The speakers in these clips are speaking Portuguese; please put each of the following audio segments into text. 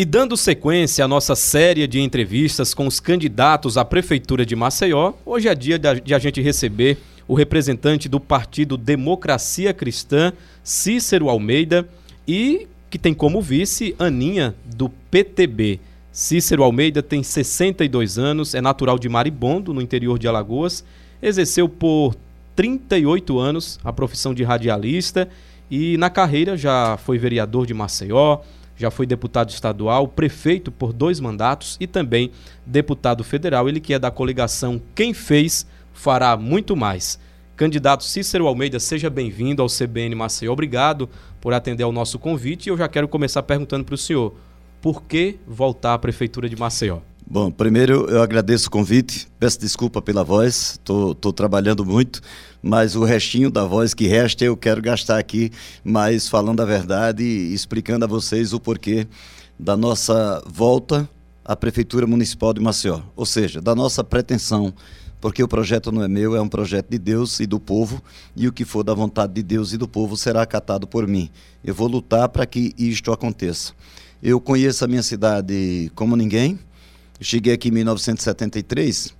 E dando sequência à nossa série de entrevistas com os candidatos à Prefeitura de Maceió, hoje é dia de a gente receber o representante do Partido Democracia Cristã, Cícero Almeida, e que tem como vice Aninha, do PTB. Cícero Almeida tem 62 anos, é natural de Maribondo, no interior de Alagoas, exerceu por 38 anos a profissão de radialista e na carreira já foi vereador de Maceió, já foi deputado estadual, prefeito por dois mandatos e também deputado federal. Ele que é da coligação Quem Fez Fará Muito Mais. Candidato Cícero Almeida, seja bem-vindo ao CBN Maceió. Obrigado por atender ao nosso convite. E eu já quero começar perguntando para o senhor: por que voltar à Prefeitura de Maceió? Bom, primeiro eu agradeço o convite, peço desculpa pela voz, estou trabalhando muito, mas o restinho da voz que resta eu quero gastar aqui, mas falando a verdade e explicando a vocês o porquê da nossa volta à Prefeitura Municipal de Maceió, ou seja, da nossa pretensão, porque o projeto não é meu, é um projeto de Deus e do povo, e o que for da vontade de Deus e do povo será acatado por mim. Eu vou lutar para que isto aconteça. Eu conheço a minha cidade como ninguém cheguei aqui em 1973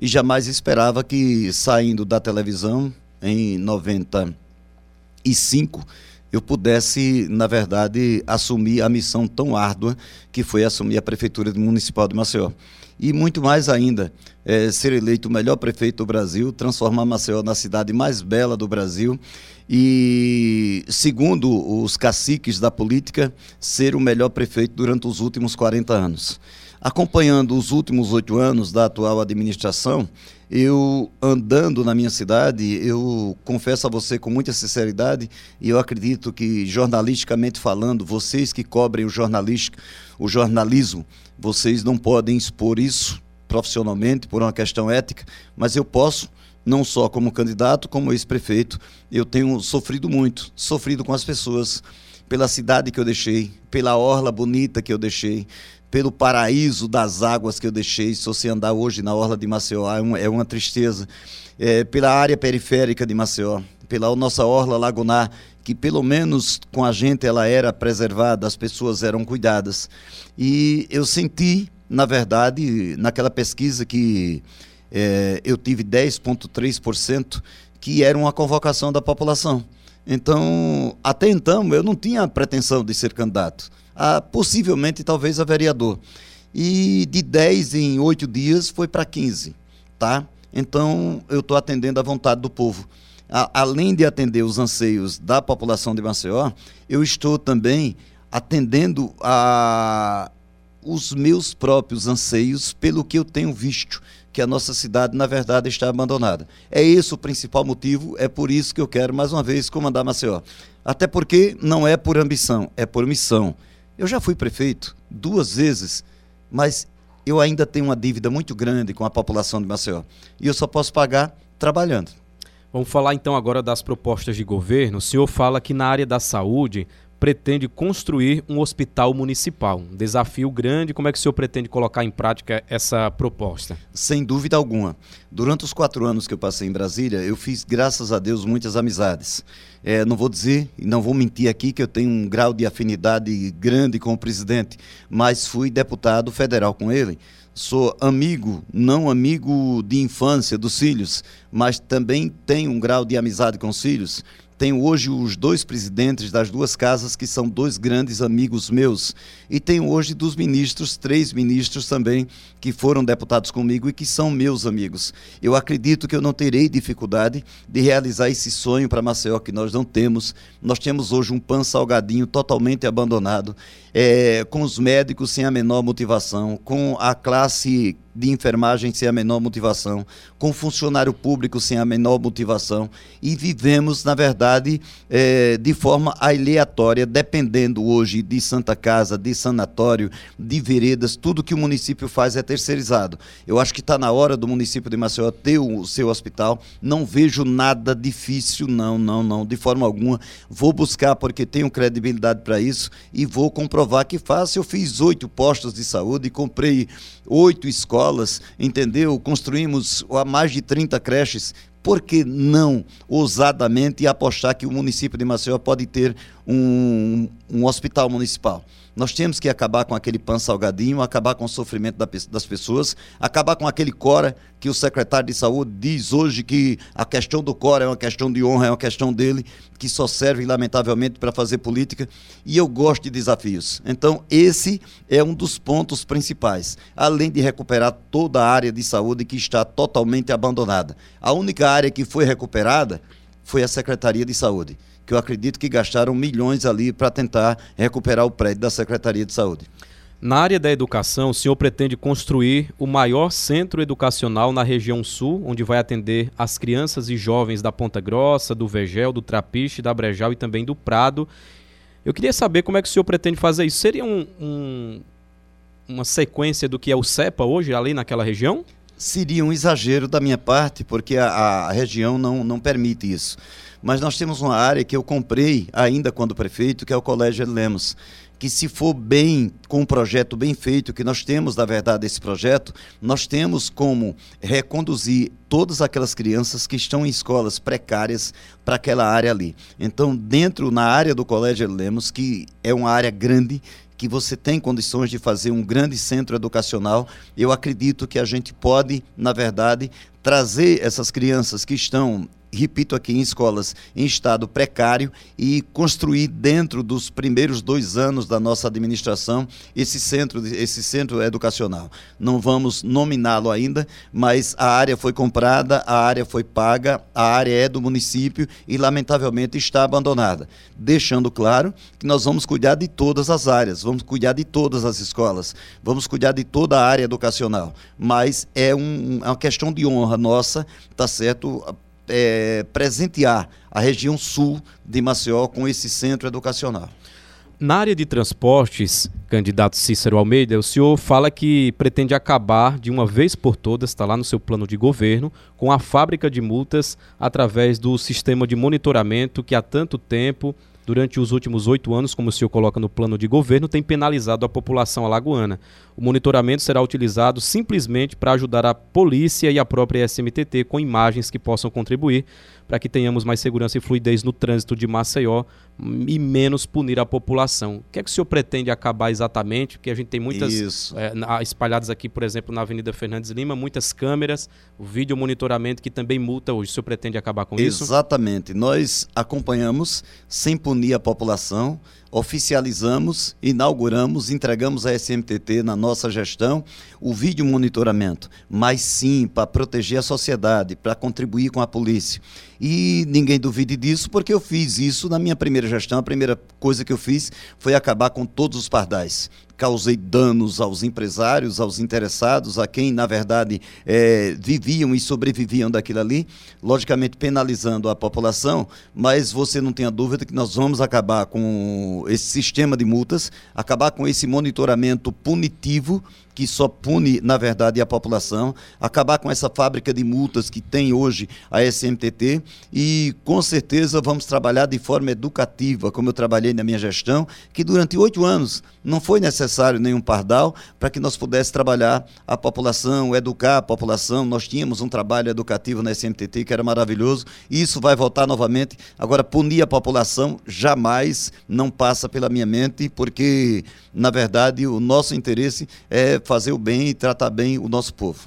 e jamais esperava que, saindo da televisão em 95, eu pudesse, na verdade, assumir a missão tão árdua que foi assumir a Prefeitura Municipal de Maceió. E muito mais ainda, é, ser eleito o melhor prefeito do Brasil, transformar Maceió na cidade mais bela do Brasil e, segundo os caciques da política, ser o melhor prefeito durante os últimos 40 anos. Acompanhando os últimos oito anos da atual administração, eu andando na minha cidade, eu confesso a você com muita sinceridade, e eu acredito que jornalisticamente falando, vocês que cobrem o, o jornalismo, vocês não podem expor isso profissionalmente por uma questão ética, mas eu posso, não só como candidato, como ex-prefeito, eu tenho sofrido muito, sofrido com as pessoas, pela cidade que eu deixei, pela orla bonita que eu deixei, pelo paraíso das águas que eu deixei. Se você andar hoje na orla de Maceió, é uma, é uma tristeza. É, pela área periférica de Maceió, pela nossa orla lagunar, que pelo menos com a gente ela era preservada, as pessoas eram cuidadas. E eu senti, na verdade, naquela pesquisa que é, eu tive 10,3%, que era uma convocação da população. Então, até então, eu não tinha pretensão de ser candidato a, possivelmente talvez a vereador. E de 10 em 8 dias foi para 15, tá? Então eu estou atendendo à vontade do povo. A, além de atender os anseios da população de Maceió, eu estou também atendendo a os meus próprios anseios pelo que eu tenho visto que a nossa cidade, na verdade, está abandonada. É esse o principal motivo, é por isso que eu quero, mais uma vez, comandar Maceió. Até porque não é por ambição, é por missão. Eu já fui prefeito duas vezes, mas eu ainda tenho uma dívida muito grande com a população de Maceió. E eu só posso pagar trabalhando. Vamos falar então agora das propostas de governo. O senhor fala que na área da saúde pretende construir um hospital municipal. Um desafio grande. Como é que o senhor pretende colocar em prática essa proposta? Sem dúvida alguma. Durante os quatro anos que eu passei em Brasília, eu fiz, graças a Deus, muitas amizades. É, não vou dizer e não vou mentir aqui que eu tenho um grau de afinidade grande com o presidente, mas fui deputado federal com ele. Sou amigo, não amigo de infância dos filhos, mas também tenho um grau de amizade com os filhos. Tenho hoje os dois presidentes das duas casas, que são dois grandes amigos meus. E tenho hoje dos ministros, três ministros também, que foram deputados comigo e que são meus amigos. Eu acredito que eu não terei dificuldade de realizar esse sonho para Maceió que nós não temos. Nós temos hoje um pan salgadinho totalmente abandonado, é, com os médicos sem a menor motivação, com a classe de enfermagem sem a menor motivação, com funcionário público sem a menor motivação, e vivemos, na verdade, é, de forma aleatória, dependendo hoje de Santa Casa, de sanatório, de veredas, tudo que o município faz é terceirizado. Eu acho que está na hora do município de Maceió ter o seu hospital. Não vejo nada difícil, não, não, não, de forma alguma. Vou buscar porque tenho credibilidade para isso e vou comprovar que faço. Eu fiz oito postos de saúde, comprei oito escolas, entendeu? Construímos mais de 30 creches. Por que não ousadamente apostar que o município de Maceió pode ter um, um hospital municipal. Nós temos que acabar com aquele pão salgadinho, acabar com o sofrimento das pessoas, acabar com aquele Cora que o secretário de saúde diz hoje que a questão do Cora é uma questão de honra, é uma questão dele, que só serve, lamentavelmente, para fazer política. E eu gosto de desafios. Então, esse é um dos pontos principais, além de recuperar toda a área de saúde que está totalmente abandonada. A única área que foi recuperada foi a Secretaria de Saúde que eu acredito que gastaram milhões ali para tentar recuperar o prédio da Secretaria de Saúde. Na área da educação, o senhor pretende construir o maior centro educacional na região sul, onde vai atender as crianças e jovens da Ponta Grossa, do Vegel, do Trapiche, da Brejal e também do Prado. Eu queria saber como é que o senhor pretende fazer isso. Seria um, um, uma sequência do que é o CEPA hoje, ali naquela região? Seria um exagero da minha parte, porque a, a região não, não permite isso. Mas nós temos uma área que eu comprei ainda quando prefeito, que é o Colégio Lemos que se for bem, com um projeto bem feito, que nós temos, na verdade, esse projeto, nós temos como reconduzir todas aquelas crianças que estão em escolas precárias para aquela área ali. Então, dentro, na área do Colégio Lemos, que é uma área grande, que você tem condições de fazer um grande centro educacional, eu acredito que a gente pode, na verdade, trazer essas crianças que estão repito aqui, em escolas em estado precário e construir dentro dos primeiros dois anos da nossa administração esse centro, esse centro educacional. Não vamos nominá-lo ainda, mas a área foi comprada, a área foi paga, a área é do município e, lamentavelmente, está abandonada. Deixando claro que nós vamos cuidar de todas as áreas, vamos cuidar de todas as escolas, vamos cuidar de toda a área educacional, mas é um, é uma questão de honra nossa, tá certo? É, presentear a região sul de Maceió com esse centro educacional. Na área de transportes, candidato Cícero Almeida, o senhor fala que pretende acabar de uma vez por todas, está lá no seu plano de governo, com a fábrica de multas através do sistema de monitoramento que há tanto tempo durante os últimos oito anos, como o senhor coloca no plano de governo, tem penalizado a população alagoana. O monitoramento será utilizado simplesmente para ajudar a polícia e a própria SMTT com imagens que possam contribuir para que tenhamos mais segurança e fluidez no trânsito de Maceió e menos punir a população. O que é que o senhor pretende acabar exatamente? Porque a gente tem muitas é, espalhadas aqui, por exemplo, na Avenida Fernandes Lima, muitas câmeras, o vídeo monitoramento que também multa hoje. O senhor pretende acabar com exatamente. isso? Exatamente. Nós acompanhamos sem punir a população oficializamos, inauguramos, entregamos à SMTT na nossa gestão o vídeo monitoramento, mas sim para proteger a sociedade, para contribuir com a polícia. E ninguém duvide disso, porque eu fiz isso na minha primeira gestão. A primeira coisa que eu fiz foi acabar com todos os pardais causei danos aos empresários, aos interessados, a quem, na verdade, é, viviam e sobreviviam daquilo ali, logicamente penalizando a população, mas você não tenha dúvida que nós vamos acabar com esse sistema de multas, acabar com esse monitoramento punitivo que só pune, na verdade, a população, acabar com essa fábrica de multas que tem hoje a SMTT e, com certeza, vamos trabalhar de forma educativa, como eu trabalhei na minha gestão, que durante oito anos não foi necessário nenhum pardal para que nós pudéssemos trabalhar a população, educar a população. Nós tínhamos um trabalho educativo na SMTT que era maravilhoso e isso vai voltar novamente. Agora, punir a população jamais não passa pela minha mente, porque, na verdade, o nosso interesse é fazer o bem e tratar bem o nosso povo.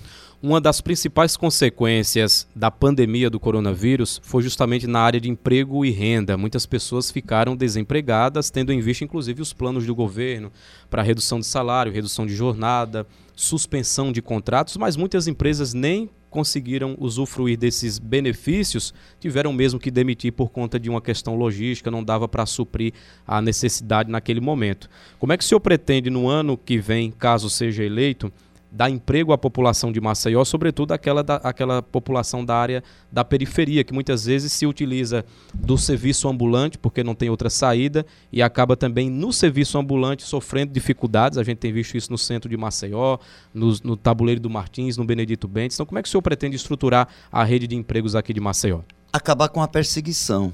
Uma das principais consequências da pandemia do coronavírus foi justamente na área de emprego e renda. Muitas pessoas ficaram desempregadas, tendo em vista inclusive os planos do governo para redução de salário, redução de jornada, suspensão de contratos, mas muitas empresas nem conseguiram usufruir desses benefícios, tiveram mesmo que demitir por conta de uma questão logística, não dava para suprir a necessidade naquele momento. Como é que o senhor pretende, no ano que vem, caso seja eleito, dar emprego à população de Maceió, sobretudo aquela, da, aquela população da área da periferia, que muitas vezes se utiliza do serviço ambulante, porque não tem outra saída, e acaba também no serviço ambulante sofrendo dificuldades. A gente tem visto isso no centro de Maceió, no, no Tabuleiro do Martins, no Benedito Bentes. Então, como é que o senhor pretende estruturar a rede de empregos aqui de Maceió? Acabar com a perseguição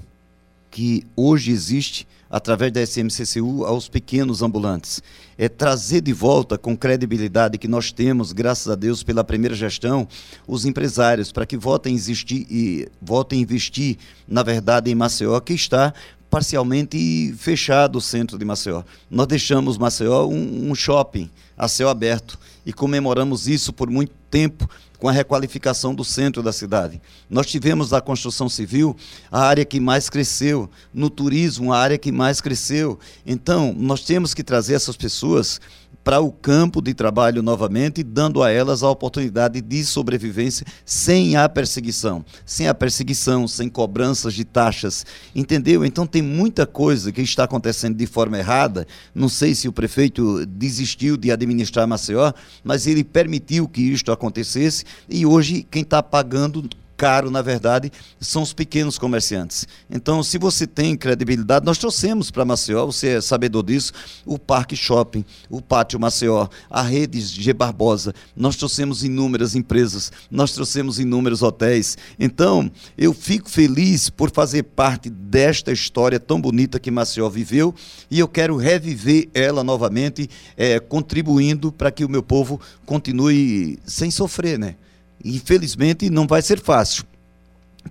que hoje existe através da SMCCU aos pequenos ambulantes. É trazer de volta com credibilidade que nós temos, graças a Deus, pela primeira gestão, os empresários, para que voltem a existir e voltem a investir, na verdade, em Maceió, que está parcialmente fechado o centro de Maceió. Nós deixamos Maceió um, um shopping a céu aberto e comemoramos isso por muito tempo com a requalificação do centro da cidade. Nós tivemos na construção civil a área que mais cresceu, no turismo a área que mais cresceu. Então, nós temos que trazer essas pessoas para o campo de trabalho novamente, dando a elas a oportunidade de sobrevivência sem a perseguição, sem a perseguição, sem cobranças de taxas. Entendeu? Então tem muita coisa que está acontecendo de forma errada. Não sei se o prefeito desistiu de administrar Maceió, mas ele permitiu que isto acontecesse e hoje quem está pagando caro, na verdade, são os pequenos comerciantes. Então, se você tem credibilidade, nós trouxemos para Maceió, você é sabedor disso, o Parque Shopping, o Pátio Maceió, a rede G Barbosa, nós trouxemos inúmeras empresas, nós trouxemos inúmeros hotéis. Então, eu fico feliz por fazer parte desta história tão bonita que Maceió viveu e eu quero reviver ela novamente, é, contribuindo para que o meu povo continue sem sofrer, né? Infelizmente, não vai ser fácil.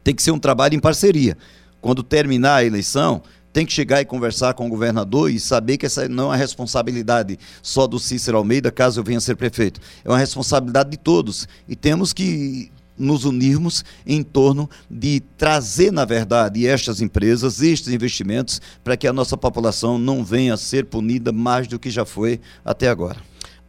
Tem que ser um trabalho em parceria. Quando terminar a eleição, tem que chegar e conversar com o governador e saber que essa não é uma responsabilidade só do Cícero Almeida, caso eu venha a ser prefeito. É uma responsabilidade de todos. E temos que nos unirmos em torno de trazer, na verdade, estas empresas, estes investimentos, para que a nossa população não venha a ser punida mais do que já foi até agora.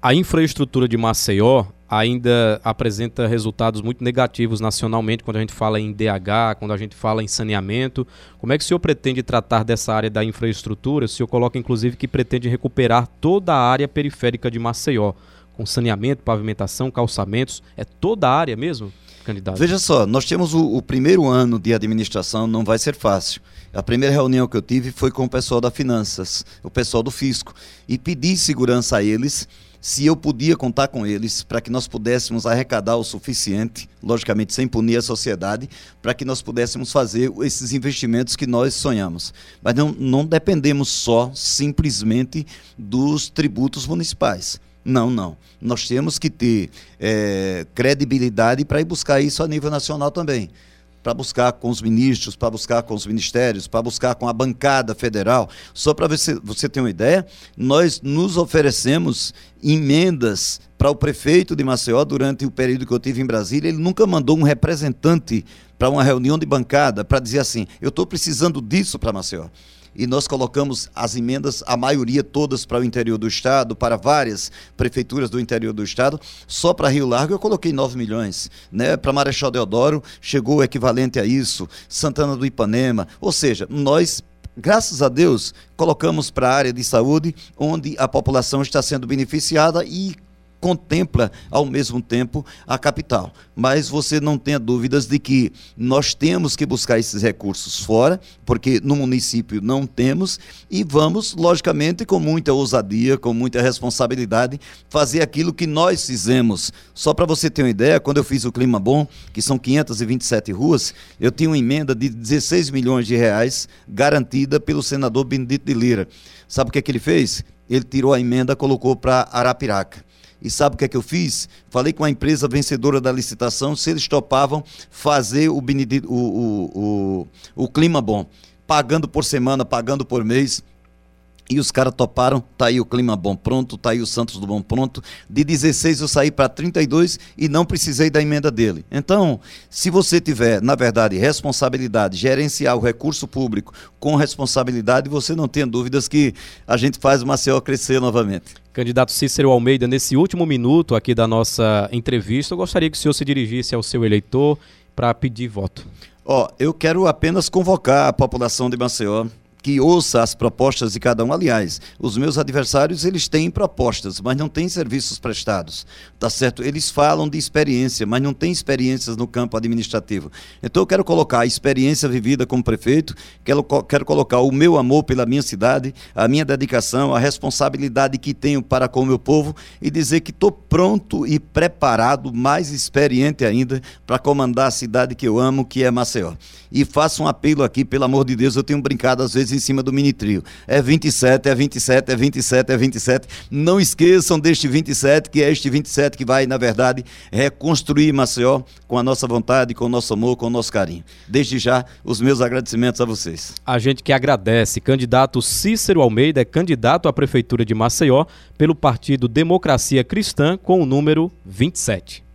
A infraestrutura de Maceió ainda apresenta resultados muito negativos nacionalmente quando a gente fala em DH, quando a gente fala em saneamento. Como é que o senhor pretende tratar dessa área da infraestrutura? O senhor coloca inclusive que pretende recuperar toda a área periférica de Maceió, com saneamento, pavimentação, calçamentos, é toda a área mesmo? Candidato. Veja só, nós temos o, o primeiro ano de administração, não vai ser fácil. A primeira reunião que eu tive foi com o pessoal da Finanças, o pessoal do Fisco, e pedi segurança a eles se eu podia contar com eles para que nós pudéssemos arrecadar o suficiente, logicamente sem punir a sociedade, para que nós pudéssemos fazer esses investimentos que nós sonhamos. Mas não, não dependemos só, simplesmente, dos tributos municipais. Não, não. Nós temos que ter é, credibilidade para ir buscar isso a nível nacional também para buscar com os ministros, para buscar com os ministérios, para buscar com a bancada federal. Só para você, você ter uma ideia, nós nos oferecemos emendas para o prefeito de Maceió durante o período que eu tive em Brasília. Ele nunca mandou um representante para uma reunião de bancada para dizer assim: eu estou precisando disso para Maceió e nós colocamos as emendas, a maioria todas para o interior do estado, para várias prefeituras do interior do estado. Só para Rio Largo eu coloquei 9 milhões, né? Para Marechal Deodoro chegou o equivalente a isso, Santana do Ipanema, ou seja, nós graças a Deus, colocamos para a área de saúde, onde a população está sendo beneficiada e contempla ao mesmo tempo a capital. Mas você não tenha dúvidas de que nós temos que buscar esses recursos fora, porque no município não temos, e vamos, logicamente, com muita ousadia, com muita responsabilidade, fazer aquilo que nós fizemos. Só para você ter uma ideia, quando eu fiz o Clima Bom, que são 527 ruas, eu tinha uma emenda de 16 milhões de reais garantida pelo senador Benedito de Lira. Sabe o que, é que ele fez? Ele tirou a emenda, colocou para Arapiraca. E sabe o que é que eu fiz? Falei com a empresa vencedora da licitação se eles topavam fazer o, o, o, o, o clima bom, pagando por semana, pagando por mês. E os caras toparam, tá aí o clima bom pronto, tá aí o Santos do Bom pronto. De 16 eu saí para 32 e não precisei da emenda dele. Então, se você tiver, na verdade, responsabilidade, gerenciar o recurso público com responsabilidade, você não tenha dúvidas que a gente faz o Maceió crescer novamente. Candidato Cícero Almeida, nesse último minuto aqui da nossa entrevista, eu gostaria que o senhor se dirigisse ao seu eleitor para pedir voto. Ó, oh, eu quero apenas convocar a população de Maceió que ouça as propostas de cada um. Aliás, os meus adversários, eles têm propostas, mas não têm serviços prestados, tá certo? Eles falam de experiência, mas não têm experiências no campo administrativo. Então eu quero colocar a experiência vivida como prefeito, quero, quero colocar o meu amor pela minha cidade, a minha dedicação, a responsabilidade que tenho para com o meu povo e dizer que estou pronto e preparado, mais experiente ainda, para comandar a cidade que eu amo, que é Maceió. E faço um apelo aqui, pelo amor de Deus, eu tenho brincado às vezes em cima do Minitrio. É 27, é 27, é 27, é 27. Não esqueçam deste 27, que é este 27 que vai, na verdade, reconstruir Maceió com a nossa vontade, com o nosso amor, com o nosso carinho. Desde já, os meus agradecimentos a vocês. A gente que agradece. Candidato Cícero Almeida é candidato à Prefeitura de Maceió pelo Partido Democracia Cristã com o número 27.